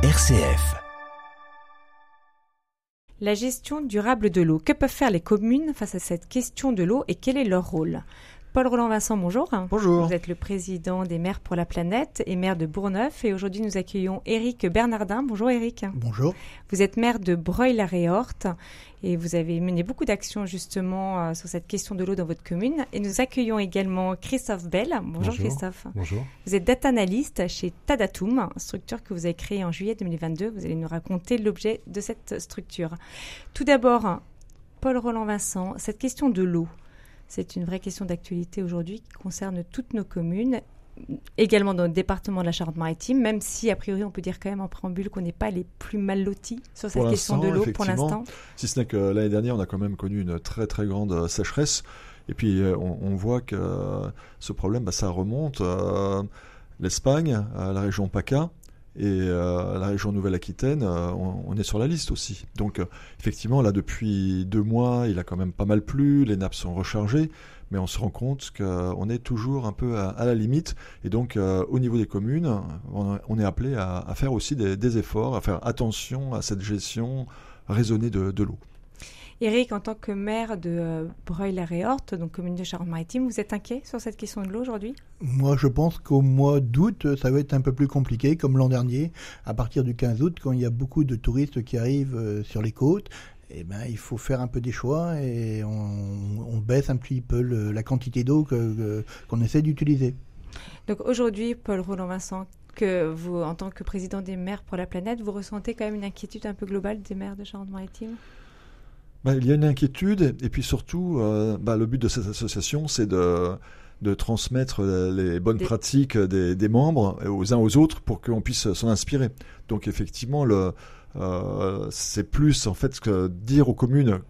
RCF. La gestion durable de l'eau. Que peuvent faire les communes face à cette question de l'eau et quel est leur rôle? Paul Roland Vincent, bonjour. Bonjour. Vous êtes le président des maires pour la planète et maire de Bourgneuf. Et aujourd'hui, nous accueillons Éric Bernardin. Bonjour Éric. Bonjour. Vous êtes maire de Breuil-la-Réorte et vous avez mené beaucoup d'actions justement euh, sur cette question de l'eau dans votre commune. Et nous accueillons également Christophe Bell. Bonjour, Christophe. Bonjour. Vous êtes data analyst chez Tadatum, structure que vous avez créée en juillet 2022. Vous allez nous raconter l'objet de cette structure. Tout d'abord, Paul Roland Vincent, cette question de l'eau. C'est une vraie question d'actualité aujourd'hui qui concerne toutes nos communes, également dans le département de la Charente-Maritime, même si a priori on peut dire quand même en préambule qu'on n'est pas les plus mal lotis sur cette question de l'eau pour l'instant. Si ce n'est que l'année dernière on a quand même connu une très très grande euh, sécheresse. Et puis euh, on, voit que euh, ce problème, bah, ça remonte l'Espagne, la région PACA, et euh, la région Nouvelle-Aquitaine, euh, on, est sur la liste aussi. Donc euh, effectivement, là depuis deux mois, il a quand même pas mal plu, les nappes sont rechargées, mais on se rend compte qu'on est toujours un peu à, la limite. Et donc au niveau des communes, on, est appelé à, faire aussi des, efforts, à faire attention à cette gestion raisonnée de l'eau. Eric, en tant que maire de euh, Breuil-la-Réorte, donc commune de Charente-Maritime, vous êtes inquiet sur cette question de l'eau aujourd'hui? Moi, je pense qu'au mois d'août, ça va être un peu plus compliqué, comme l'an dernier, à partir du 15 août, quand il y a beaucoup de touristes qui arrivent euh, sur les côtes. Eh ben, il faut faire un peu des choix et on, baisse un petit peu la quantité d'eau qu'on essaie d'utiliser. Donc aujourd'hui, Paul Roland-Vincent, que vous, en tant que président des maires pour la planète, vous ressentez quand même une inquiétude un peu globale des maires de Charente-Maritime? Bah, il y a une inquiétude, et puis surtout, euh, bah, le but de cette association, c'est de, de transmettre les bonnes pratiques des, membres aux uns aux autres pour qu'on puisse s'en inspirer. Donc effectivement, le, euh, c'est plus en fait que dire aux communes,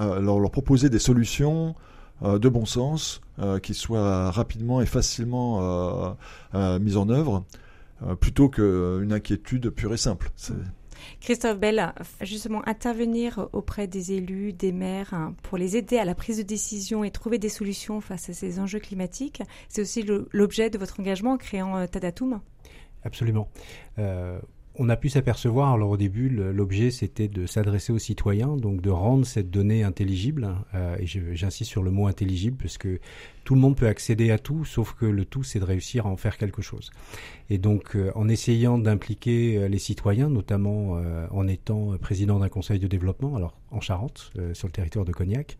euh, leur, leur, proposer des solutions de bon sens qui soient rapidement et facilement mises en œuvre, plutôt qu'une inquiétude pure et simple. C'est... Christophe Bell, justement, intervenir auprès des élus, des maires, hein, pour les aider à la prise de décision et trouver des solutions face à ces enjeux climatiques, c'est aussi l'objet de votre engagement en créant euh, Tadatum Absolument. Euh, on a pu s'apercevoir, alors au début, l'objet c'était de s'adresser aux citoyens, donc de rendre cette donnée intelligible. Euh, et j'insiste sur le mot intelligible, parce que tout le monde peut accéder à tout, sauf que le tout c'est de réussir à en faire quelque chose. Et donc, euh, en essayant d'impliquer euh, les citoyens, notamment en étant président d'un conseil de développement, alors en Charente, sur le territoire de Cognac,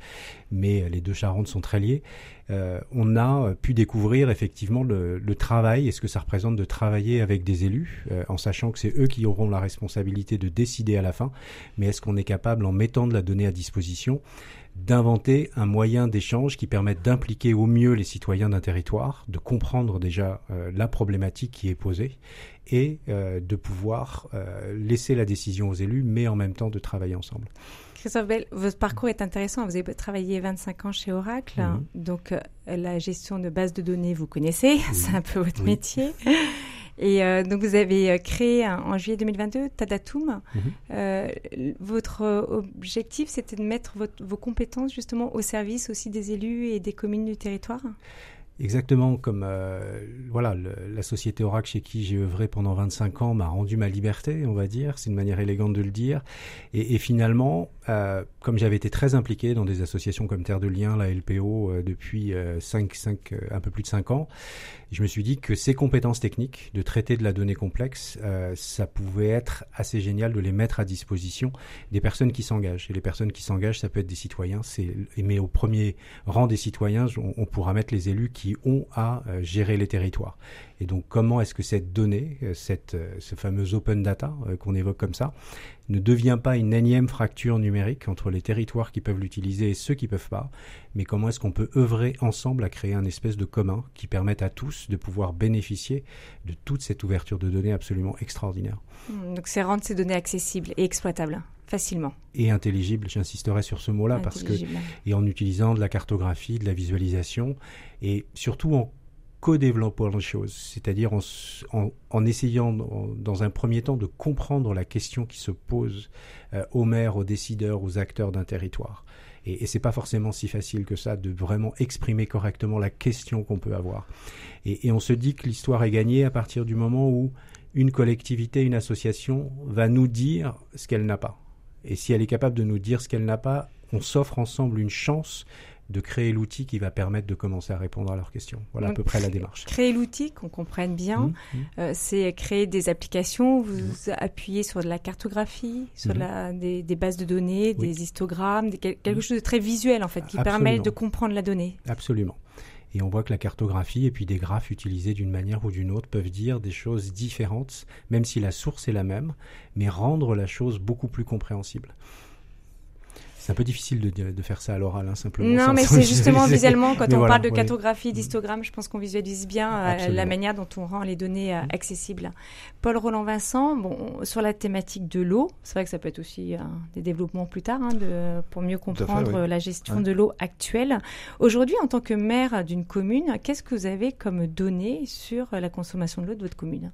mais les deux Charentes sont très liées, on a pu découvrir effectivement le, le, travail et ce que ça représente de travailler avec des élus, en sachant que c'est eux qui auront la responsabilité de décider à la fin, mais est-ce qu'on est capable, en mettant de la donnée à disposition, d'inventer un moyen d'échange qui permette d'impliquer au mieux les citoyens d'un territoire, de comprendre déjà euh, la problématique qui est posée et euh, de pouvoir euh, laisser la décision aux élus, mais en même temps de travailler ensemble. Christophe Bell, votre parcours est intéressant. Vous avez travaillé 25 ans chez Oracle, mhm. donc la gestion de bases de données, vous connaissez, c'est un peu votre métier. Et euh, donc vous avez euh, créé en juillet 2022 Tadatum. Mhm. Euh, votre objectif, c'était de mettre vos compétences justement au service aussi des élus et des communes du territoire? Exactement comme voilà la société Oracle chez qui j'ai œuvré pendant 25 ans m'a rendu ma liberté, on va dire, c'est une manière élégante de le dire. Et, finalement, comme j'avais été très impliqué dans des associations comme Terre de Liens, la LPO depuis 5, 5, un peu plus de 5 ans, je me suis dit que ces compétences techniques de traiter de la donnée complexe, euh, ça pouvait être assez génial de les mettre à disposition des personnes qui s'engagent. Et les personnes qui s'engagent, ça peut être des citoyens. Mais au premier rang des citoyens, on, pourra mettre les élus qui ont à euh, gérer les territoires. Et donc, comment est-ce que cette donnée, euh, cette, ce fameux open data qu'on évoque comme ça, ne devient pas une énième fracture numérique entre les territoires qui peuvent l'utiliser et ceux qui peuvent pas, mais comment est-ce qu'on peut œuvrer ensemble à créer un espèce de commun qui permette à tous de pouvoir bénéficier de toute cette ouverture de données absolument extraordinaire? Hmm, donc c'est rendre ces données accessibles et exploitables facilement. Et intelligible, j'insisterai sur ce mot-là, parce que, et en utilisant de la cartographie, de la visualisation, et surtout en co-développant les choses, c'est-à-dire en, essayant dans un premier temps de comprendre la question qui se pose euh, aux maires, aux décideurs, aux acteurs d'un territoire. Et, et c'est pas forcément si facile que ça de vraiment exprimer correctement la question qu'on peut avoir. Et, et on se dit que l'histoire est gagnée à partir du moment où une collectivité, une association va nous dire ce qu'elle n'a pas. Et si elle est capable de nous dire ce qu'elle n'a pas, on s'offre ensemble une chance de créer l'outil qui va permettre de commencer à répondre à leurs questions. Voilà à peu près la démarche. Créer l'outil, qu'on comprenne bien, mmh, mmh. Euh, c'est créer des applications, vous mmh. appuyez sur de la cartographie, sur la, des, bases de données, des histogrammes, quelque chose de très visuel en fait, qui permet de comprendre la donnée. Absolument. Et on voit que la cartographie et puis des graphes utilisés d'une manière ou d'une autre peuvent dire des choses différentes, même si la source est la même, mais rendre la chose beaucoup plus compréhensible. C'est un peu difficile de, de, faire ça à l'oral, hein, simplement. Non, mais c'est justement visuellement, quand on parle de cartographie, d'histogramme, je pense qu'on visualise bien euh, la manière dont on rend les données euh, mm. accessibles. Paul Roland Vincent, bon, sur la thématique de l'eau, c'est vrai que ça peut être aussi euh, des développements plus tard, hein, de, pour mieux comprendre la gestion de l'eau actuelle. Aujourd'hui, en tant que maire d'une commune, qu'est-ce que vous avez comme données sur la consommation de l'eau de votre commune?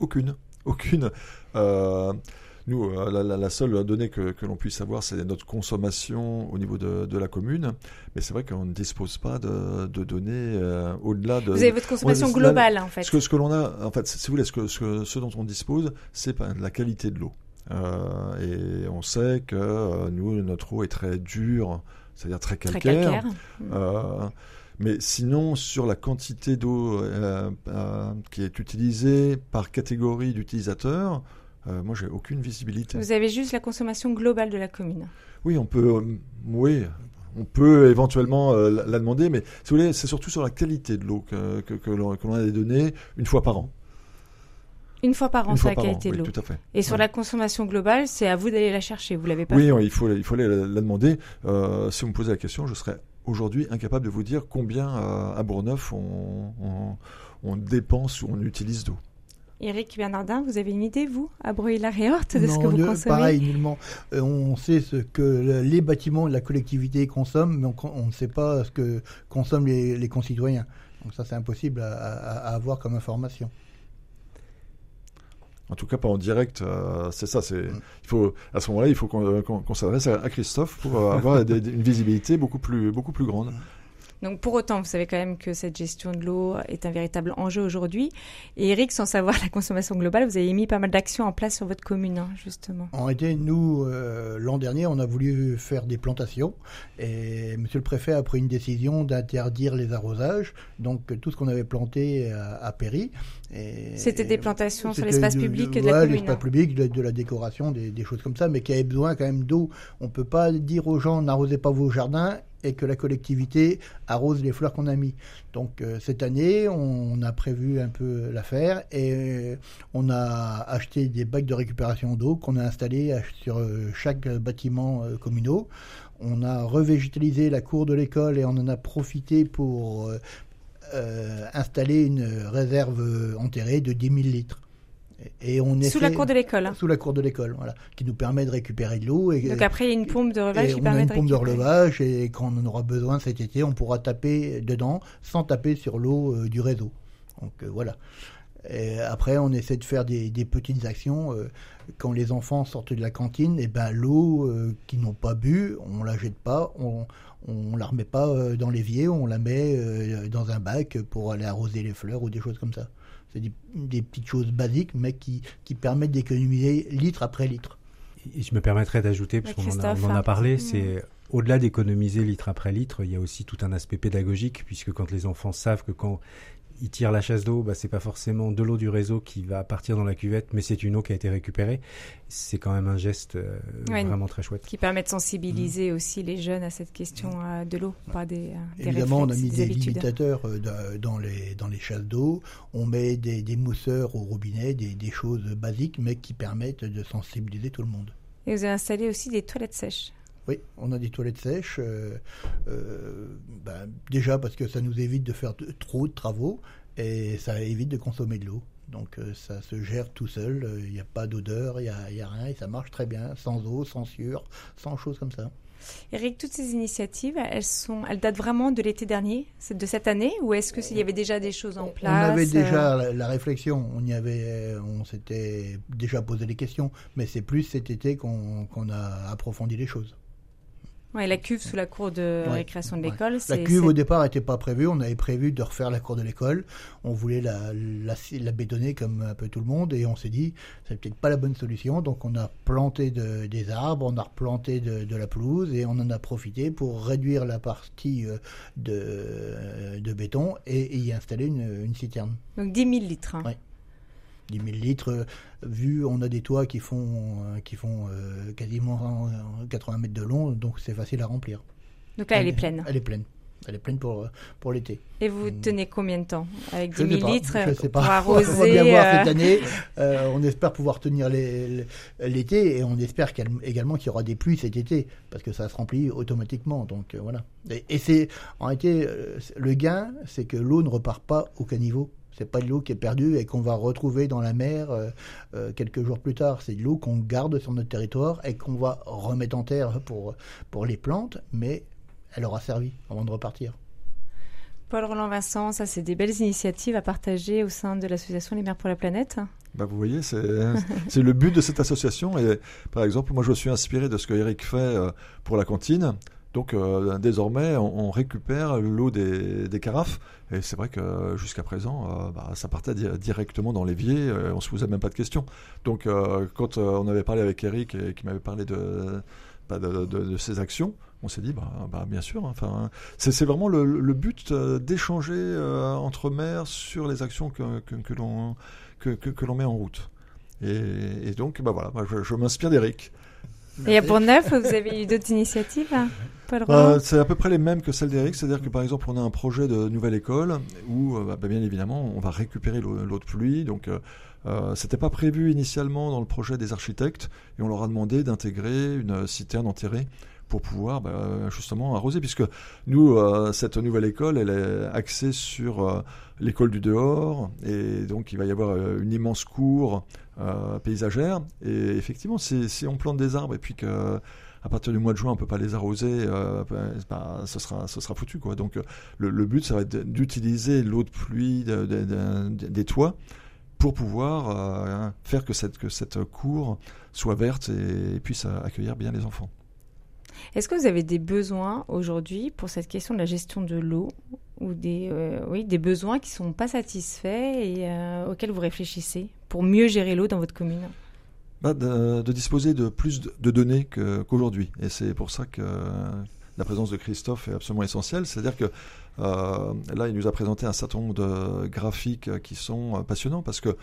Aucune. Aucune. Nous, euh, la, seule donnée que, l'on puisse avoir, c'est notre consommation au niveau de, la commune. Mais c'est vrai qu'on ne dispose pas de, données euh, au-delà de. Vous avez votre consommation globale, en fait. Ce que, ce que l'on a, en fait, si vous voulez, ce, que, ce, dont on dispose, c'est la qualité de l'eau. Euh, et on sait que nous, notre eau est très dure, c'est-à-dire très calcaire. mais sinon, sur la quantité d'eau qui est utilisée par catégorie d'utilisateurs, euh, moi, j'ai aucune visibilité. Vous avez juste la consommation globale de la commune. Oui, on peut, euh, oui, on peut éventuellement euh, la demander, mais si vous voulez, c'est surtout sur la qualité de l'eau que, que, l'on a des données une fois par an. Une fois par an sur la qualité de l'eau. tout à fait. Et sur la consommation globale, c'est à vous d'aller la chercher. Vous l'avez pas. Oui, il faut, il faut aller la, demander. si vous me posez la question, je serais aujourd'hui incapable de vous dire combien à Bourneuf on, on dépense ou on utilise d'eau. Eric Bernardin, vous avez une idée, vous, à Breuil-la-Réorte, de ce que vous consommez Pareil, nullement. Euh, on sait ce que les bâtiments de la collectivité consomment, mais on, ne sait pas ce que consomment les, concitoyens. Donc ça, c'est impossible à, avoir comme information. En tout cas, pas en direct. Euh, c'est ça. C'est. Mm. Il faut à ce moment-là, il faut qu'on s'adresse à, Christophe pour avoir une visibilité beaucoup plus beaucoup plus grande. Donc pour autant, vous savez quand même que cette gestion de l'eau est un véritable enjeu aujourd'hui. Et Eric, sans savoir la consommation globale, vous avez mis pas mal d'actions en place sur votre commune, hein, justement. En réalité, nous, euh, l'an dernier, on a voulu faire des plantations. Et Monsieur le Préfet a pris une décision d'interdire les arrosages. Donc tout ce qu'on avait planté a, péri. C'était des plantations sur l'espace public de, la commune. l'espace public, de, la décoration, des, des, choses comme ça, mais qui avaient besoin quand même d'eau. On peut pas dire aux gens n'arrosez pas vos jardins et que la collectivité arrose les fleurs qu'on a mis. Donc euh, cette année, on a prévu un peu l'affaire et euh, on a acheté des bacs de récupération d'eau qu'on a installés sur euh, chaque bâtiment communaux. On a revégétalisé la cour de l'école et on en a profité pour installer une réserve enterrée de 10 000 litres. Et on sous la cour de l'école. Sous la cour de l'école, voilà, qui nous permet de récupérer de l'eau. Donc après, il y a une pompe de relevage qui on permet a une pompe de relevage et quand on en aura besoin cet été, on pourra taper dedans sans taper sur l'eau euh, du réseau. Donc euh, voilà. Et après, on essaie de faire des, petites actions. Euh, quand les enfants sortent de la cantine, et eh ben l'eau qu'ils n'ont pas bu, on la jette pas, on, on la remet pas dans l'évier, on la met dans un bac pour aller arroser les fleurs ou des choses comme ça. C'est des, petites choses basiques, mais qui, qui permettent d'économiser litre après litre. Et je me permettrais d'ajouter, parce qu'on en, a parlé, mm. c'est au-delà d'économiser litre après litre, il y a aussi tout un aspect pédagogique, puisque quand les enfants savent que quand ils tirent la chasse d'eau, bah, c'est pas forcément de l'eau du réseau qui va partir dans la cuvette, mais c'est une eau qui a été récupérée. C'est quand même un geste euh, vraiment très chouette. Qui permet de sensibiliser mmh. aussi les jeunes à cette question euh, de l'eau, pas des, euh, Évidemment, on a mis des, limitateurs dans les, dans les chasses d'eau. On met des, des, mousseurs au robinet, des, des choses basiques, mais qui permettent de sensibiliser tout le monde. Et vous avez installé aussi des toilettes sèches. Oui, on a des toilettes sèches. Euh, euh, ben, déjà parce que ça nous évite de faire trop de travaux et ça évite de consommer de l'eau. Donc euh, ça se gère tout seul, il n'y a pas d'odeur, il n'y a, rien et ça marche très bien, sans eau, sans sueur, sans choses comme ça. Eric, toutes ces initiatives, elles, sont, elles datent vraiment de l'été dernier, de cette année, ou est-ce qu'il y avait déjà des choses en place On avait déjà la, réflexion, on y avait, on s'était déjà posé des questions, mais c'est plus cet été qu'on a approfondi les choses. La cuve sous la cour de Ouais. récréation de Ouais. l'école, La cuve au départ n'était pas prévue. On avait prévu de refaire la cour de l'école. On voulait la, la, la bétonner comme un peu tout le monde et on s'est dit c'est peut-être pas la bonne solution. Donc on a planté de- des arbres, on a replanté de, de la pelouse et on en a profité pour réduire la partie euh, de, de béton et, et y installer une, une citerne. donc 10 000 litres. hein. 10 000 litres. euh, Vu, on a des toits qui font, euh, qui font euh, quasiment euh, 80 mètres de long, donc c'est facile à remplir. Donc là, elle est pleine. Elle est pleine. Elle est pleine pour, pour l'été. Et vous tenez combien de temps avec 10 Je 000 sais pas, litres je sais pour arroser on va bien voir cette année. Euh, on espère pouvoir tenir l'été et on espère également qu'il y aura des pluies cet été parce que ça se remplit automatiquement. Donc euh, voilà. Et, et c'est en c'est- le gain, c'est que l'eau ne repart pas au caniveau. C'est pas de l'eau qui est perdue et qu'on va retrouver dans la mer euh, euh, quelques jours plus tard. C'est de l'eau qu'on garde sur notre territoire et qu'on va remettre en terre pour pour les plantes, mais elle aura servi avant de repartir. Paul Roland Vincent, ça c'est des belles initiatives à partager au sein de l'association Les Mers pour la Planète. Bah, vous voyez, c'est c'est le but de cette association. Et par exemple, moi, je me suis inspiré de ce que Eric fait euh, pour la cantine. Donc, euh, désormais, on, récupère l'eau des, carafes. Et c'est vrai que jusqu'à présent, euh, bah, ça partait di- directement dans l'évier. euh, on se posait même pas de questions. Donc, quand on avait parlé avec Eric et qui m'avait parlé de, bah, ses actions, on s'est dit, bah, bah, bien sûr. Enfin, c'est vraiment le, but d'échanger entre maires sur les actions que, l'on met en route. Et, donc, bah voilà, je m'inspire d'Eric. Et à Bourgneuf, vous avez eu d'autres initiatives, hein, Euh, c'est à peu près les mêmes que celles d'Eric, c'est-à-dire que par exemple, on a un projet de nouvelle école où, euh, bah, bien évidemment, on va récupérer l'eau l'eau de pluie. Donc, euh, euh, c'était pas prévu initialement dans le projet des architectes, et on leur a demandé d'intégrer une citerne enterrée pour pouvoir bah, justement arroser, puisque nous, euh, cette nouvelle école, elle est axée sur euh, l'école du dehors, et donc il va y avoir euh, une immense cour euh, paysagère, et effectivement, si, on plante des arbres et puis que à partir du mois de juin, on peut pas les arroser, euh, bah, ce sera, ce sera foutu quoi. Donc euh, le, but, ça va être d'utiliser l'eau de pluie de- de- de- des toits pour pouvoir euh, faire que cette, que cette cour soit verte et, puisse euh, accueillir bien les enfants. Est-ce que vous avez des besoins aujourd'hui pour cette question de la gestion de l'eau ou des, euh, oui, des besoins qui ne sont pas satisfaits et euh, auxquels vous réfléchissez pour mieux gérer l'eau dans votre commune? Bah, de, disposer de plus de, données qu'aujourd'hui. et c'est pour ça que la présence de Christophe est absolument essentielle. C'est-à-dire que euh, là, il nous a présenté un certain nombre de graphiques qui sont passionnants parce que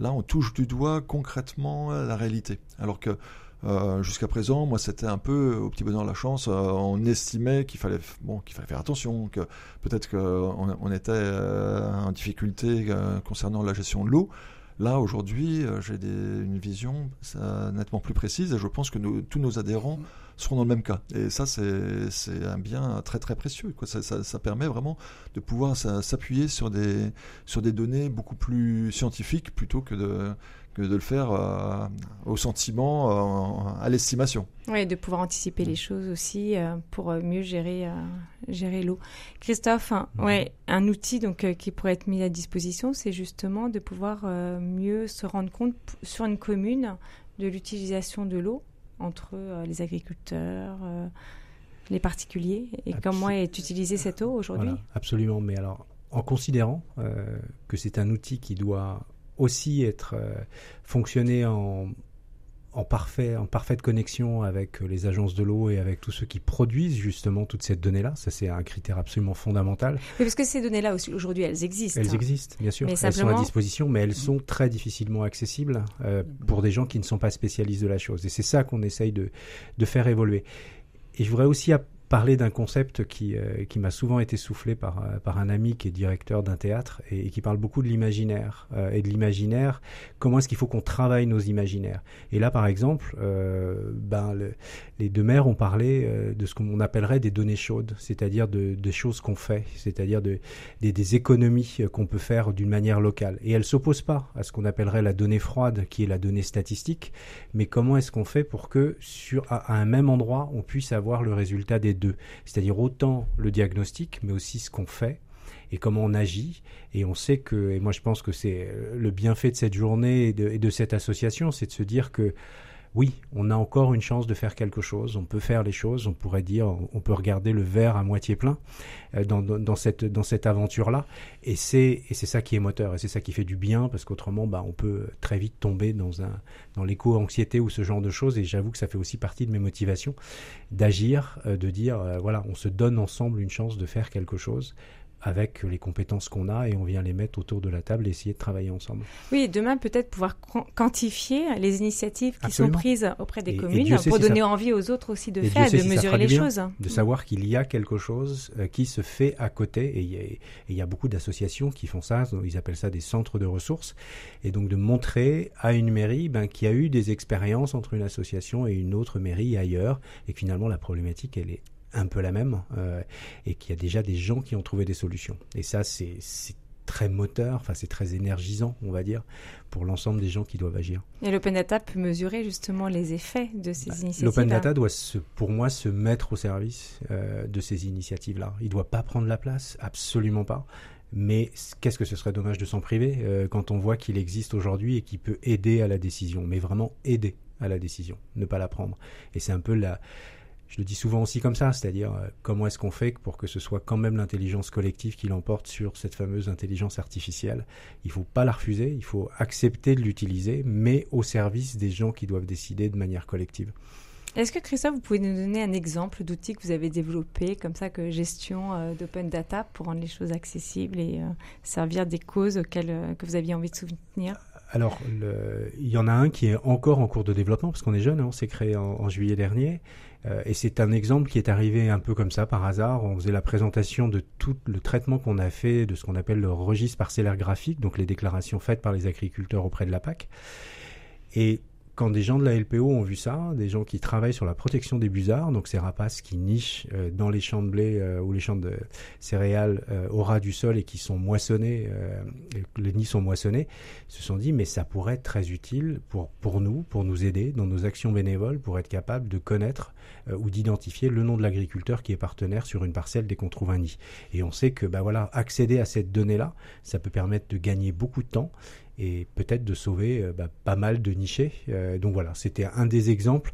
là, on touche du doigt concrètement la réalité. Alors que euh, jusqu'à présent, moi, c'était un peu au petit bonheur la chance. euh, on estimait qu'il fallait, bon, qu'il fallait faire attention, que peut-être qu'on on était euh, en difficulté concernant la gestion de l'eau. Là, aujourd'hui, j'ai une vision nettement plus précise et je pense que tous nos adhérents seront dans le même cas. Et ça, c'est un bien très très précieux. Ça, permet vraiment de pouvoir s'a- s'appuyer sur des données beaucoup plus scientifiques plutôt que de, que de le faire euh, au sentiment, euh, à l'estimation. Oui, de pouvoir anticiper les choses aussi euh, pour mieux gérer, euh, gérer l'eau. Christophe, hein, ouais, un outil donc, euh, qui pourrait être mis à disposition, c'est justement de pouvoir euh, mieux se rendre compte sur une commune de l'utilisation de l'eau entre euh, les agriculteurs, euh, les particuliers, et Absol- comment est utilisée cette eau aujourd'hui. Voilà, absolument. Mais alors, en considérant euh, que c'est un outil qui doit aussi être euh, fonctionner en, en, parfait, en parfaite connexion avec euh, les agences de l'eau et avec tous ceux qui produisent justement toute cette donnée-là, ça c'est un critère absolument fondamental. Oui, parce que ces données-là aujourd'hui, elles existent. Elles existent, bien sûr. Mais elles sont à disposition, mais elles sont très difficilement accessibles euh, pour des gens qui ne sont pas spécialistes de la chose. Et c'est ça qu'on essaye de, de faire évoluer. Et je voudrais aussi parler d'un concept qui, euh, qui m'a souvent été soufflé par, euh, par un ami qui est directeur d'un théâtre et, qui parle beaucoup de l'imaginaire. euh, et de l'imaginaire, comment est-ce qu'il faut qu'on travaille nos imaginaires. Et là, par exemple, euh, ben, le- les deux maires ont parlé euh, de ce qu'on appellerait des données chaudes, c'est-à-dire de, de choses qu'on fait, c'est-à-dire de, des, des économies euh, qu'on peut faire d'une manière locale. Et elle s'oppose pas à ce qu'on appellerait la donnée froide, qui est la donnée statistique, mais comment est-ce qu'on fait pour que sur à, à un même endroit, on puisse avoir le résultat des c'est-à-dire autant le diagnostic, mais aussi ce qu'on fait et comment on agit. Et on sait que, et moi je pense que c'est euh, le bienfait de cette journée et de cette association, c'est de se dire que oui, on a encore une chance de faire quelque chose. On peut faire les choses. On pourrait dire, on peut regarder le verre à moitié plein euh, dans, dans, cette dans cette aventure-là. Et c'est et c'est ça qui est moteur. Et c'est ça qui fait du bien parce qu'autrement, bah, on peut très vite tomber dans un dans l'éco-anxiété ou ce genre de choses. Et j'avoue que ça fait aussi partie de mes motivations d'agir, euh, de dire, euh, voilà, on se donne ensemble une chance de faire quelque chose avec les compétences qu'on a et on vient les mettre autour de la table et essayer de travailler ensemble. Oui, demain peut-être pouvoir quantifier les initiatives qui sont prises auprès des communes pour donner envie aux autres aussi de faire, de mesurer les choses. De savoir qu'il y a quelque chose euh, qui se fait à côté et il y, a beaucoup d'associations qui font ça, ils appellent ça des centres de ressources et donc de montrer à une mairie ben, qu'il y a eu des expériences entre une association et une autre mairie ailleurs et que finalement la problématique elle est un peu la même euh, et qu'il y a déjà des gens qui ont trouvé des solutions. Et ça, c'est très moteur, enfin c'est très énergisant, on va dire, pour l'ensemble des gens qui doivent agir. Et l'open data peut mesurer justement les effets de ces bah, initiatives. L'open data doit, pour moi, se mettre au service euh, de ces initiatives-là. Il ne doit pas prendre la place, absolument pas. Mais qu'est-ce que ce serait dommage de s'en priver euh, quand on voit qu'il existe aujourd'hui et qu'il peut aider à la décision, mais vraiment aider à la décision, ne pas la prendre. Et c'est un peu la, je le dis souvent aussi comme ça, c'est-à-dire euh, comment est-ce qu'on fait pour que ce soit quand même l'intelligence collective qui l'emporte sur cette fameuse intelligence artificielle? Il ne faut pas la refuser, il faut accepter de l'utiliser, mais au service des gens qui doivent décider de manière collective. Est-ce que Christophe, vous pouvez nous donner un exemple d'outil que vous avez développé, comme ça que gestion euh, d'open data pour rendre les choses accessibles et euh, servir des causes auxquelles que vous aviez envie de soutenir? Alors, il y en a un qui est encore en cours de développement, parce qu'on est jeune, hein, on s'est créé en, juillet dernier, et c'est un exemple qui est arrivé un peu comme ça par hasard. On faisait la présentation de tout le traitement qu'on a fait de ce qu'on appelle le registre parcellaire graphique, donc les déclarations faites par les agriculteurs auprès de la PAC. Et quand des gens de la LPO ont vu ça, des gens qui travaillent sur la protection des busards, donc ces rapaces qui nichent euh, dans les champs de blé euh, ou les champs de céréales euh, au ras du sol et qui sont moissonnés, les nids sont moissonnés, se sont dit mais ça pourrait être très utile pour, pour nous, pour nous aider dans nos actions bénévoles, pour être capable de connaître ou d'identifier le nom de l'agriculteur qui est partenaire sur une parcelle dès qu'on trouve un nid. Et on sait que bah voilà, accéder à cette donnée-là, ça peut permettre de gagner beaucoup de temps et peut-être de sauver euh, bah, pas mal de nichés. Euh, donc voilà, c'était un des exemples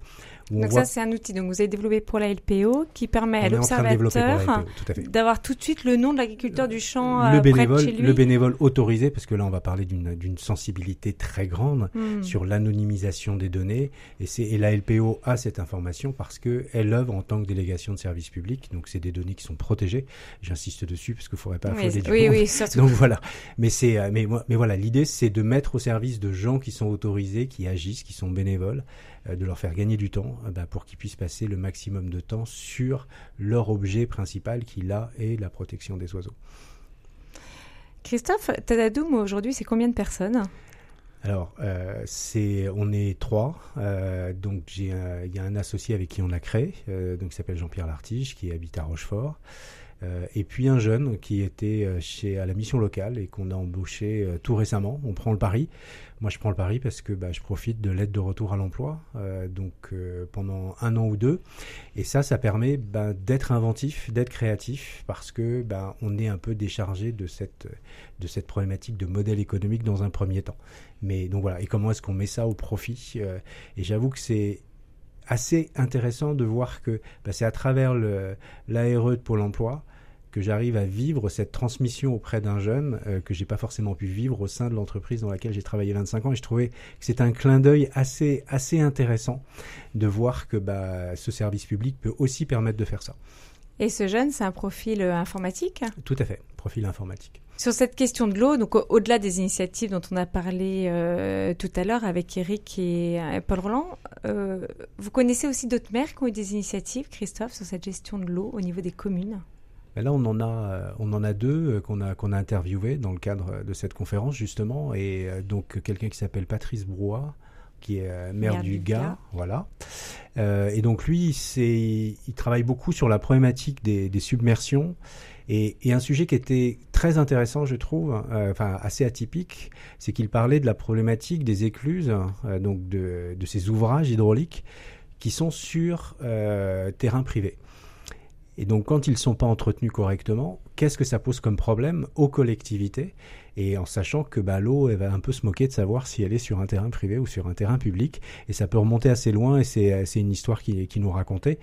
donc ça, c'est un outil que vous avez développé pour la LPO qui permet à l'observateur d'avoir tout de suite le nom de l'agriculteur du champ le euh, bénévole, près de chez lui. Le bénévole autorisé, parce que là, on va parler d'une sensibilité très grande hmm. sur l'anonymisation des données. Et, et la LPO a cette information parce qu'elle œuvre en tant que délégation de service public. Donc, c'est des données qui sont protégées. J'insiste dessus parce qu'il ne faudrait pas affoler du Oui, oui, surtout. Donc voilà. Mais, c'est, mais, mais voilà, l'idée, c'est de mettre au service de gens qui sont autorisés, qui agissent, qui sont bénévoles. Euh, de leur faire gagner du temps euh, bah, pour qu'ils puissent passer le maximum de temps sur leur objet principal qui là est la protection des oiseaux. Christophe, Tadadoum aujourd'hui c'est combien de personnes? Alors, euh, c'est, on est trois. donc, j'ai, il y a un associé avec qui on a créé, donc qui s'appelle Jean-Pierre Lartige, qui habite à Rochefort. Et puis un jeune qui était chez à la mission locale et qu'on a embauché tout récemment. On prend le pari moi, je prends le pari parce que bah, je profite de l'aide de retour à l'emploi, euh, donc euh, pendant un an ou deux, et ça, ça permet bah, d'être inventif, d'être créatif, parce que bah, on est un peu déchargé de cette de cette problématique de modèle économique dans un premier temps. Mais donc voilà, et comment est-ce qu'on met ça au profit euh, Et j'avoue que c'est assez intéressant de voir que bah, c'est à travers l'ARE de Pôle Emploi que j'arrive à vivre cette transmission auprès d'un jeune euh, que j'ai pas forcément pu vivre au sein de l'entreprise dans laquelle j'ai travaillé 25 ans. Et je trouvais que c'est un clin d'œil assez, assez intéressant de voir que bah, ce service public peut aussi permettre de faire ça. Et ce jeune, c'est un profil euh, informatique Tout à fait, profil informatique. Sur cette question de l'eau, donc au-delà des initiatives dont on a parlé euh, tout à l'heure avec Eric et Paul Roland, vous connaissez aussi d'autres maires qui ont eu des initiatives, Christophe, sur cette gestion de l'eau au niveau des communes? Là, on en a, euh, on en a deux euh, qu'on a, qu'on a interviewés dans le cadre de cette conférence, justement. Et euh, donc, quelqu'un qui s'appelle Patrice Brouat, qui est maire, du, Gard, voilà. et donc lui, c'est, il travaille beaucoup sur la problématique des, submersions et, un sujet qui était très intéressant, je trouve, enfin assez atypique, c'est qu'il parlait de la problématique des écluses, donc de, de, ces ouvrages hydrauliques qui sont sur terrain privé. Et donc, quand ils ne sont pas entretenus correctement, qu'est-ce que ça pose comme problème aux collectivités? Et en sachant que bah, l'eau, va un peu se moquer de savoir si elle est sur un terrain privé ou sur un terrain public, et ça peut remonter assez loin, et c'est une histoire qui, qui nous racontait,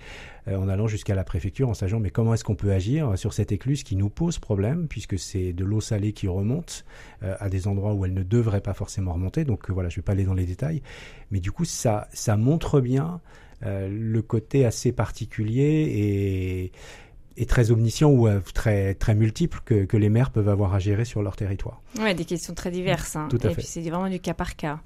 euh, en allant jusqu'à la préfecture, en sachant mais comment est-ce qu'on peut agir sur cette écluse qui nous pose problème, puisque c'est de l'eau salée qui remonte euh, à des endroits où elle ne devrait pas forcément remonter, donc voilà, je vais pas aller dans les détails, mais du coup, ça, ça montre bien le côté assez particulier et et très omniscient ou euh, très, très multiple que, que, les maires peuvent avoir à gérer sur leur territoire. Oui, des questions très diverses. Hein. Tout à et puis c'est vraiment du cas par cas.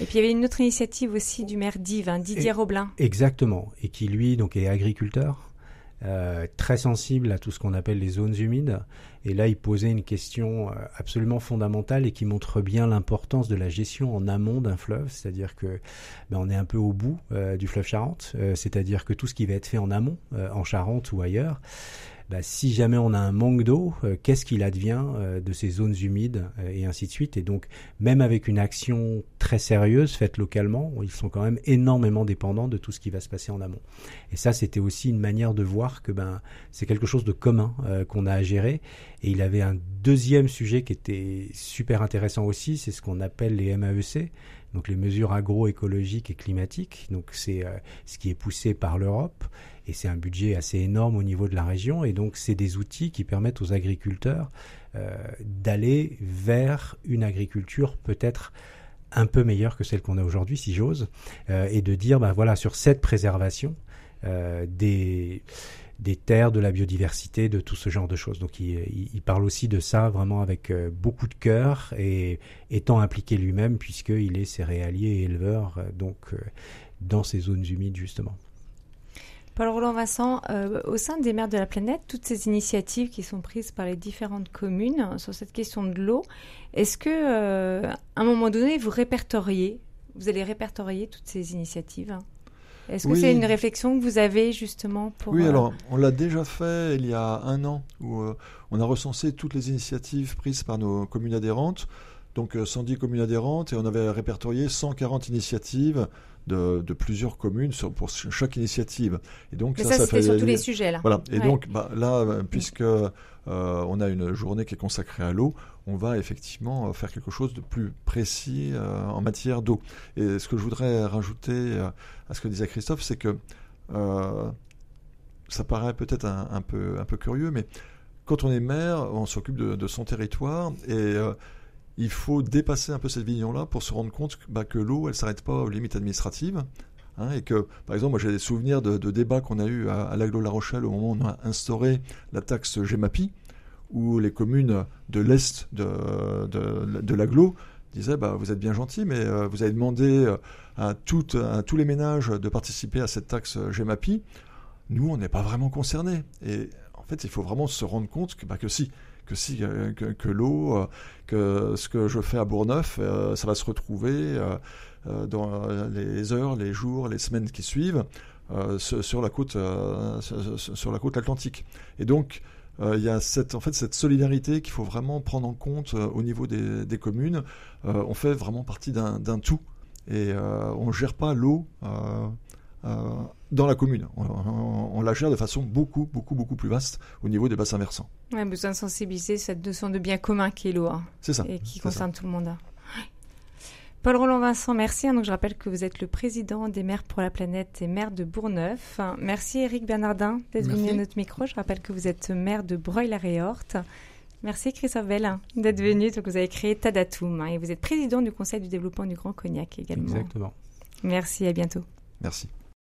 Et puis il y avait une autre initiative aussi du maire d'Yves, hein, Didier Roblin. Exactement, et qui lui donc est agriculteur, euh, très sensible à tout ce qu'on appelle les zones humides. Et là, il posait une question euh, absolument fondamentale et qui montre bien l'importance de la gestion en amont d'un fleuve, c'est-à-dire que ben, on est un peu au bout euh, du fleuve Charente, c'est-à-dire que tout ce qui va être fait en amont, en Charente ou ailleurs, bah, si jamais on a un manque d'eau, euh, qu'est-ce qu'il advient euh, de ces zones humides euh, et ainsi de suite. Et donc, même avec une action très sérieuse faite localement, ils sont quand même énormément dépendants de tout ce qui va se passer en amont. Et ça, c'était aussi une manière de voir que ben c'est quelque chose de commun qu'on a à gérer. Et il avait un deuxième sujet qui était super intéressant aussi, c'est ce qu'on appelle les MAEC, donc les mesures agroécologiques et climatiques. Donc c'est ce qui est poussé par l'Europe c'est un budget assez énorme au niveau de la région, et donc c'est des outils qui permettent aux agriculteurs euh, d'aller vers une agriculture peut-être un peu meilleure que celle qu'on a aujourd'hui, si j'ose, euh, et de dire, ben voilà, sur cette préservation euh, des des terres, de la biodiversité, de tout ce genre de choses. Donc il, il parle aussi de ça vraiment avec beaucoup de cœur et étant impliqué lui-même puisqu'il est céréalier et éleveur donc dans ces zones humides justement. Paul Roland Vincent, euh, au sein des maires de la planète, toutes ces initiatives qui sont prises par les différentes communes sur cette question de l'eau, est-ce que euh, à un moment donné vous répertoriez, vous allez répertorier toutes ces initiatives? Est-ce que c'est une réflexion que vous avez justement pour Oui, euh, alors on l'a déjà fait il y a un an où on a recensé toutes les initiatives prises par nos communes adhérentes. Donc 110 communes adhérentes et on avait répertorié 140 initiatives de, plusieurs communes sur, pour chaque initiative. Et donc ça, ça, fait sur tous les sujets là. Voilà. Et donc bah, là, euh, puisque euh, on a une journée qui est consacrée à l'eau, on va effectivement euh, faire quelque chose de plus précis en matière d'eau. Et ce que je voudrais rajouter à ce que disait Christophe, c'est que ça paraît peut-être un, peu, un peu curieux, mais quand on est maire, on s'occupe de, de, son territoire et il faut dépasser un peu cette vision-là pour se rendre compte bah, que l'eau, elle ne s'arrête pas aux limites administratives. Hein, et que, par exemple, j'ai des souvenirs de, débats qu'on a eu à, à l'Aglo La Rochelle au moment où on a instauré la taxe GEMAPI, où les communes de l'Est de, de, l'Aglo disaient bah, Vous êtes bien gentil, mais euh, vous avez demandé euh, à tous les ménages de participer à cette taxe GEMAPI. Nous, on n'est pas vraiment concernés. Et en fait, il faut vraiment se rendre compte que, bah, que si, que si euh, que, l'eau, euh, que ce que je fais à Bourgneuf, euh, ça va se retrouver dans les heures, les jours, les semaines qui suivent sur la côte sur la côte atlantique. Et donc il y a cette, en fait, cette solidarité qu'il faut vraiment prendre en compte au niveau des, communes. on fait vraiment partie d'un tout et on ne gère pas l'eau dans la commune. On, la gère de façon beaucoup, beaucoup, beaucoup plus vaste au niveau des bassins versants. On a besoin de sensibiliser cette notion de bien commun qui est l'eau. Hein, c'est ça. Et qui concerne tout le monde. Paul Roland Vincent, merci. Donc, je rappelle que vous êtes le président des maires pour la planète et maire de Bourgneuf. Merci Eric Bernardin d'être venu à notre micro. Je rappelle que vous êtes maire de Breuil-la-Réorte. Merci Christophe Bell d'être venu. Donc, vous avez créé Tadatum hein, et vous êtes président du Conseil du développement du Grand Cognac également. Exactement. Merci, à bientôt. Merci.